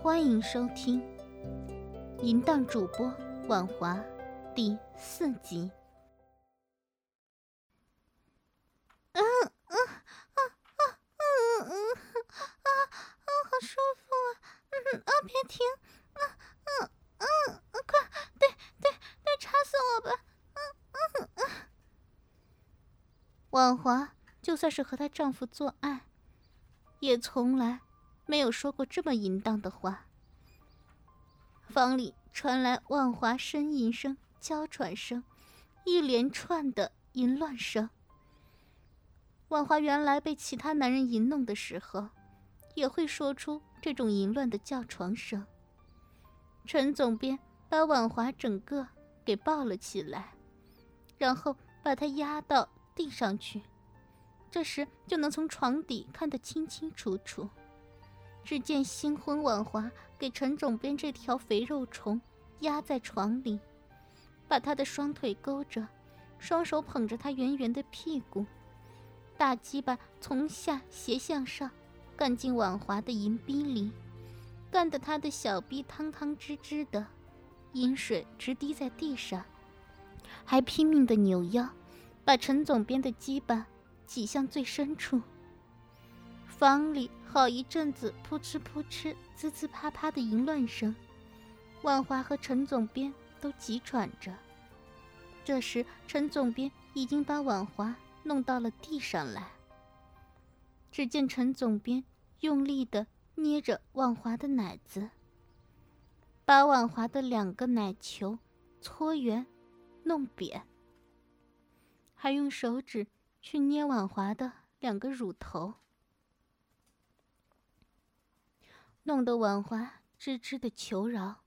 欢迎收听《淫荡主播婉华》第四集。嗯嗯啊啊嗯嗯啊啊，好舒服啊！嗯啊，别停！啊嗯嗯嗯，快，对对对，插死我吧！嗯嗯嗯。婉华就算是和她丈夫做爱，也从来。没有说过这么淫荡的话。房里传来万华呻吟声、娇喘声，一连串的淫乱声。万华原来被其他男人淫弄的时候，也会说出这种淫乱的叫床声。陈总编把婉华整个给抱了起来，然后把她压到地上去，这时就能从床底看得清清楚楚。只见新婚婉华给陈总编这条肥肉虫压在床里，把他的双腿勾着，双手捧着他圆圆的屁股，大鸡巴从下斜向上干进婉华的银逼里，干得他的小逼汤汤汁汁的，阴水直滴在地上，还拼命的扭腰，把陈总编的鸡巴挤向最深处。房里好一阵子扑哧扑哧、滋滋啪啪的淫乱声，万华和陈总编都急喘着。这时，陈总编已经把婉华弄到了地上来。只见陈总编用力的捏着婉华的奶子，把婉华的两个奶球搓圆、弄扁，还用手指去捏婉华的两个乳头。弄得婉华吱吱的求饶，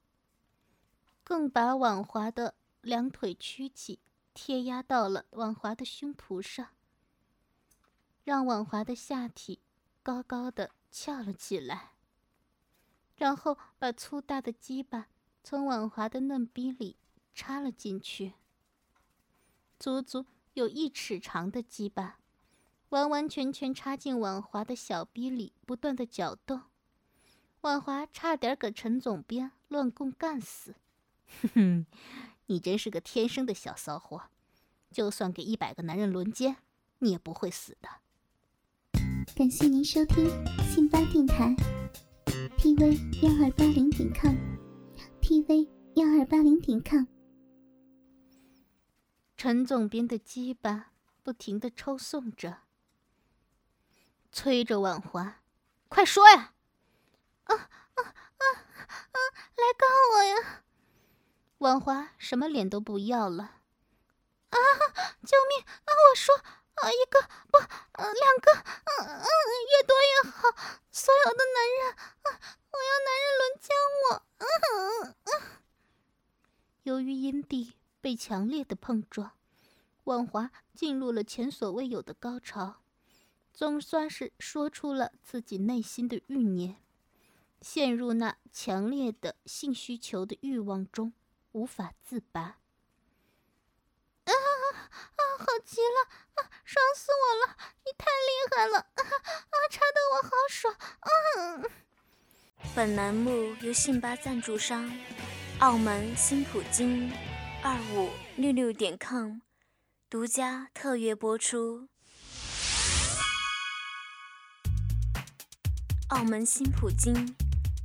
更把婉华的两腿屈起，贴压到了婉华的胸脯上，让婉华的下体高高的翘了起来。然后把粗大的鸡巴从婉华的嫩逼里插了进去，足足有一尺长的鸡巴，完完全全插进婉华的小逼里，不断的搅动。婉华差点给陈总编乱棍干死，哼哼，你真是个天生的小骚货，就算给一百个男人轮奸，你也不会死的。感谢您收听信巴电台，tv 幺二八零点 com，tv 幺二八零点 com。陈总编的鸡巴不停的抽送着，催着婉华，快说呀！啊啊啊啊！来告我呀！婉华什么脸都不要了。啊！救命！啊！我说，啊，一个不，两个，嗯嗯，越多越好。所有的男人，我要男人轮奸我。由于阴蒂被强烈的碰撞，婉华进入了前所未有的高潮，总算是说出了自己内心的欲念。陷入那强烈的性需求的欲望中，无法自拔。啊啊！好极了！啊，爽死我了！你太厉害了！啊啊！插得我好爽！啊！本栏目由信巴赞助商澳门新普京二五六六点 com 独家特约播出。澳门新普京。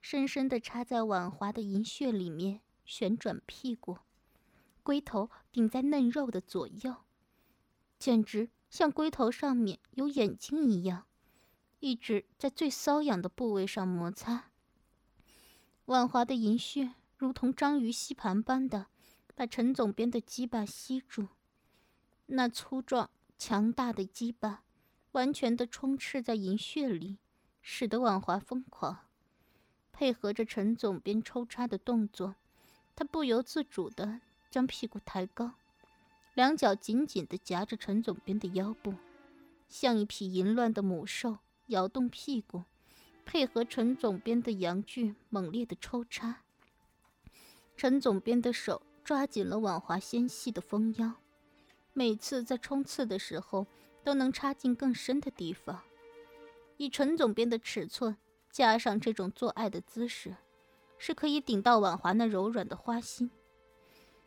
深深地插在婉华的银穴里面，旋转屁股，龟头顶在嫩肉的左右，简直像龟头上面有眼睛一样，一直在最瘙痒的部位上摩擦。婉华的银穴如同章鱼吸盘般的把陈总编的鸡巴吸住，那粗壮强大的鸡巴完全的充斥在银穴里，使得婉华疯狂。配合着陈总编抽插的动作，他不由自主地将屁股抬高，两脚紧紧地夹着陈总编的腰部，像一匹淫乱的母兽，摇动屁股，配合陈总编的阳具猛烈的抽插。陈总编的手抓紧了婉华纤细的丰腰，每次在冲刺的时候都能插进更深的地方。以陈总编的尺寸，加上这种做爱的姿势。是可以顶到婉华那柔软的花心。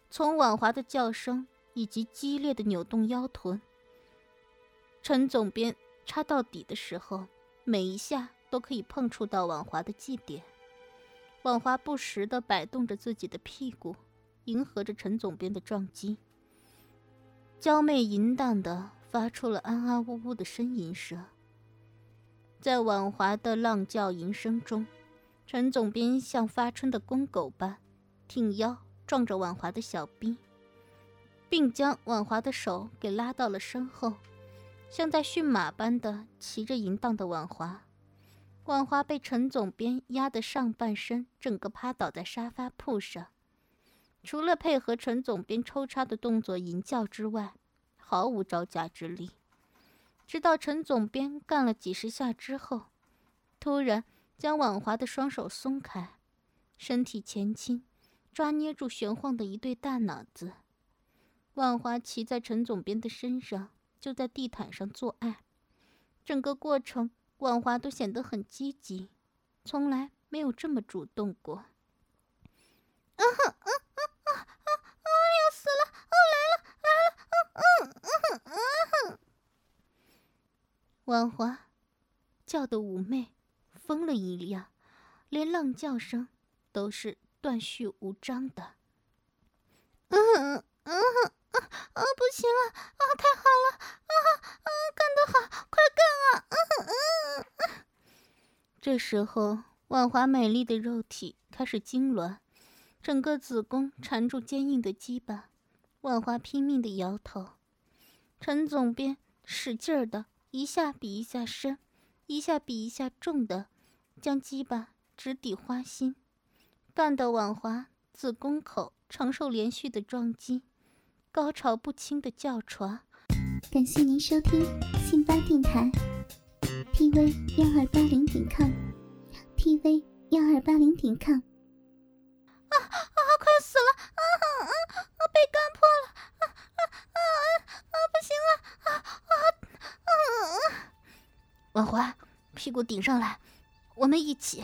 从婉华的叫声以及激烈的扭动腰臀，陈总编插到底的时候，每一下都可以碰触到婉华的基点。婉华不时地摆动着自己的屁股，迎合着陈总编的撞击，娇媚淫荡地发出了安安呜呜的呻吟声。在婉华的浪叫吟声中。陈总编像发春的公狗般挺腰撞着婉华的小臂，并将婉华的手给拉到了身后，像在驯马般的骑着淫荡的婉华。婉华被陈总编压得上半身整个趴倒在沙发铺上，除了配合陈总编抽插的动作淫叫之外，毫无招架之力。直到陈总编干了几十下之后，突然。将婉华的双手松开，身体前倾，抓捏住玄晃的一对大脑子。婉华骑在陈总编的身上，就在地毯上做爱。整个过程，婉华都显得很积极，从来没有这么主动过。婉华叫的妩媚。疯了一样，连浪叫声都是断续无章的。嗯嗯嗯啊啊！不行了啊！太好了啊啊！干得好，快干啊！嗯嗯。这时候，婉华美丽的肉体开始痉挛，整个子宫缠住坚硬的鸡巴。婉华拼命的摇头，陈总编使劲儿的，一下比一下深，一下比一下重的。将鸡巴直抵花心，干到婉华子宫口承受连续的撞击，高潮不清的叫床。感谢您收听信巴电台，tv 幺二八零点 com，tv 幺二八零点 com。婉华，屁股顶上来。我们一起。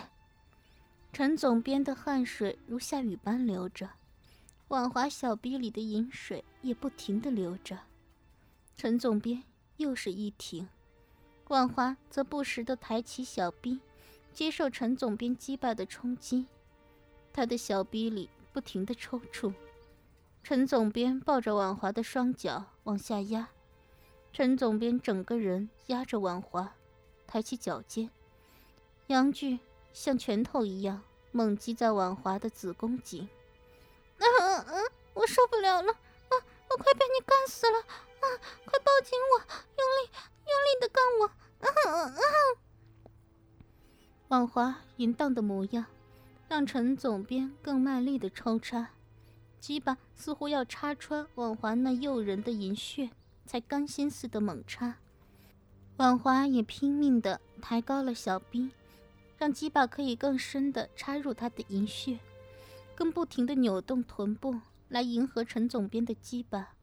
陈总编的汗水如下雨般流着，婉华小臂里的饮水也不停的流着。陈总编又是一停，婉华则不时的抬起小臂，接受陈总编击败的冲击。他的小臂里不停的抽搐。陈总编抱着婉华的双脚往下压，陈总编整个人压着婉华，抬起脚尖。阳具像拳头一样猛击在婉华的子宫颈，嗯嗯嗯，我受不了了，啊，我快被你干死了，啊，快抱紧我，用力用力的干我，嗯嗯嗯。婉华淫荡的模样，让陈总编更卖力的抽插，鸡巴似乎要插穿婉华那诱人的银穴，才甘心似的猛插。婉华也拼命的抬高了小臂。让鸡巴可以更深地插入他的阴穴，更不停地扭动臀部来迎合陈总编的鸡巴，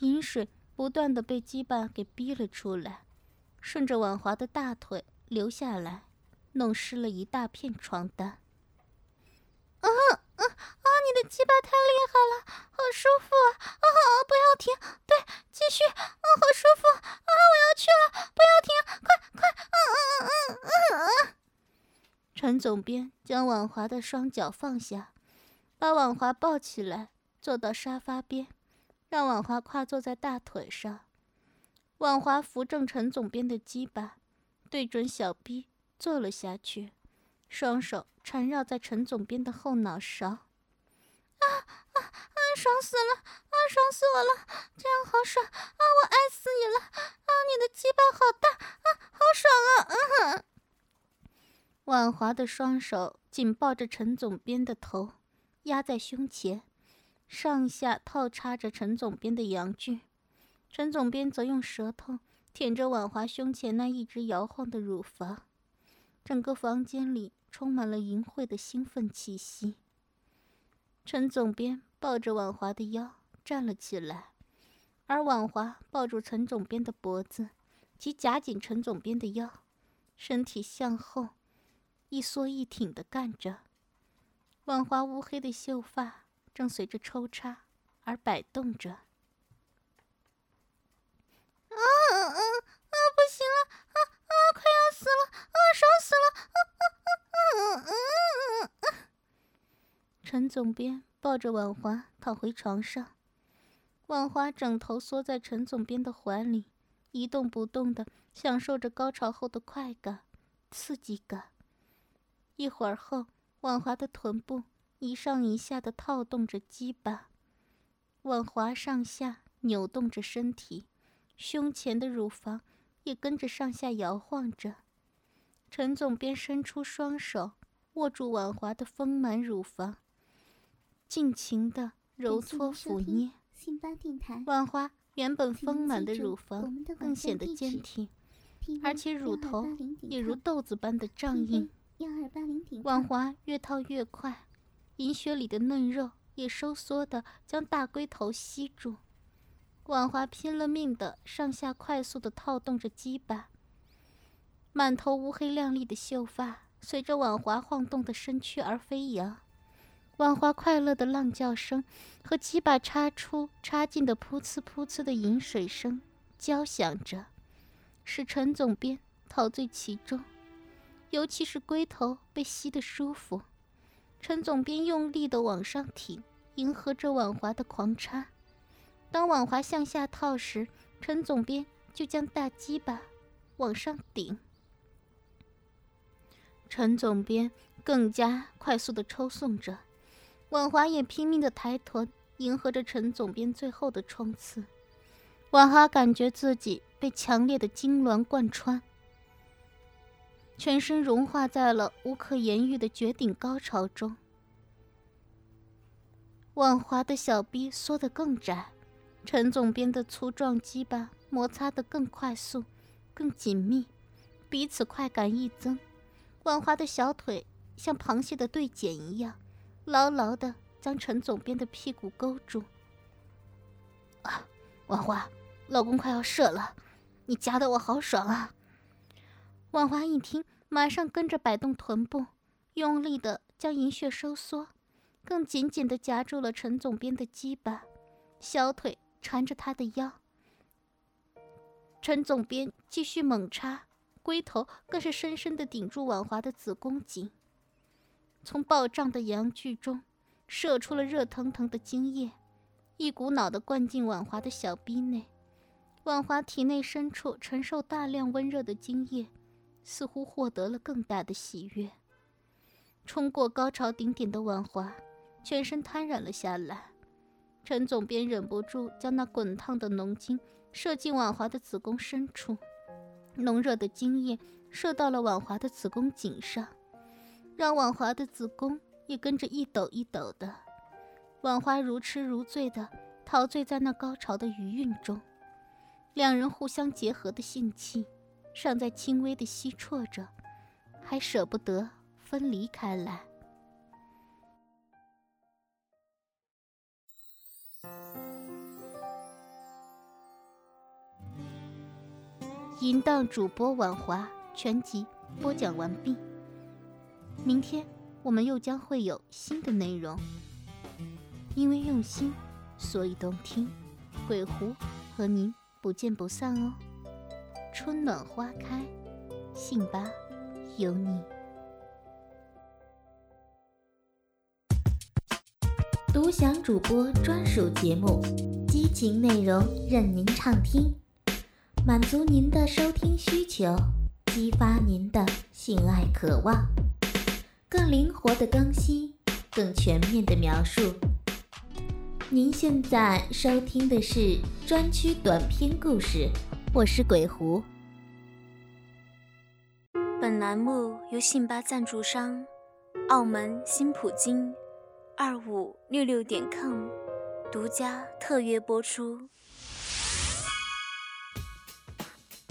饮水不断地被鸡巴给逼了出来，顺着婉华的大腿流下来，弄湿了一大片床单。啊啊啊！你的鸡巴太厉害了，好舒服啊！啊，不要停，对，继续，啊！陈总编将婉华的双脚放下，把婉华抱起来，坐到沙发边，让婉华跨坐在大腿上。婉华扶正陈总编的鸡巴，对准小臂坐了下去，双手缠绕在陈总编的后脑勺。啊啊啊！爽死了！啊，爽死我了！这样好爽！啊，我爱死你了！啊，你的鸡巴好大！啊，好爽啊！嗯哼。婉华的双手紧抱着陈总编的头，压在胸前，上下套插着陈总编的阳具。陈总编则用舌头舔着婉华胸前那一直摇晃的乳房，整个房间里充满了淫秽的兴奋气息。陈总编抱着婉华的腰站了起来，而婉华抱住陈总编的脖子，及夹紧陈总编的腰，身体向后一缩一挺的干着。婉华乌黑的秀发正随着抽插而摆动着。啊啊啊！不行了，啊啊！快要死了，啊烧死了，啊啊啊啊啊啊！陈总编抱着婉华躺回床上，婉华枕头缩在陈总编的怀里，一动不动的享受着高潮后的快感、刺激感。一会儿后，婉华的臀部一上一下的套动着鸡巴，婉华上下扭动着身体。胸前的乳房也跟着上下摇晃着，陈总便伸出双手握住婉华的丰满乳房，尽情的揉搓抚捏。婉华原本丰满的乳房更显得坚挺，而且乳头也如豆子般的胀硬。婉华越套越快，银雪里的嫩肉也收缩的将大龟头吸住。婉华拼了命的上下快速的套动着鸡巴，满头乌黑亮丽的秀发随着婉华晃动的身躯而飞扬，婉华快乐的浪叫声和鸡巴插出插进的噗呲噗呲的饮水声交响着，使陈总编陶醉其中，尤其是龟头被吸得舒服，陈总编用力的往上挺，迎合着婉华的狂插。当婉华向下套时，陈总编就将大鸡巴往上顶。陈总编更加快速的抽送着，婉华也拼命的抬臀，迎合着陈总编最后的冲刺。婉华感觉自己被强烈的痉挛贯穿，全身融化在了无可言喻的绝顶高潮中。婉华的小臂缩得更窄。陈总编的粗壮鸡巴摩擦得更快速、更紧密，彼此快感一增。婉华的小腿像螃蟹的对剪一样，牢牢地将陈总编的屁股勾住。啊，婉华，老公快要射了，你夹得我好爽啊！婉华一听，马上跟着摆动臀部，用力地将银穴收缩，更紧紧地夹住了陈总编的鸡巴，小腿。缠着他的腰，陈总编继续猛插，龟头更是深深的顶住婉华的子宫颈，从暴胀的阳具中射出了热腾腾的精液，一股脑的灌进婉华的小逼内。婉华体内深处承受大量温热的精液，似乎获得了更大的喜悦。冲过高潮顶点的婉华，全身瘫软了下来。陈总编忍不住将那滚烫的浓精射进婉华的子宫深处，浓热的精液射到了婉华的子宫颈上，让婉华的子宫也跟着一抖一抖的。婉华如痴如醉的陶醉在那高潮的余韵中，两人互相结合的性气尚在轻微的吸啜着，还舍不得分离开来。淫荡主播婉华全集播讲完毕。明天我们又将会有新的内容。因为用心，所以动听。鬼狐和您不见不散哦。春暖花开，信吧，有你。独享主播专属节目，激情内容任您畅听。满足您的收听需求，激发您的性爱渴望，更灵活的更新，更全面的描述。您现在收听的是专区短篇故事，我是鬼狐。本栏目由信吧赞助商澳门新普京二五六六点 com 独家特约播出。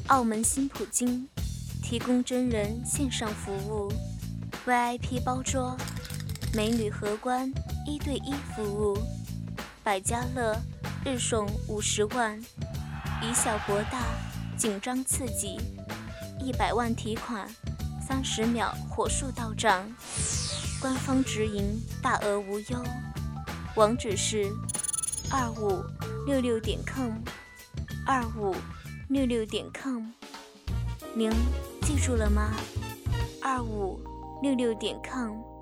澳门新普京提供真人线上服务，VIP 包桌，美女荷官一对一服务，百家乐日送五十万，以小博大，紧张刺激，一百万提款，三十秒火速到账，官方直营，大额无忧，网址是二五六六点 com，二五。六六点 com，您记住了吗？二五六六点 com。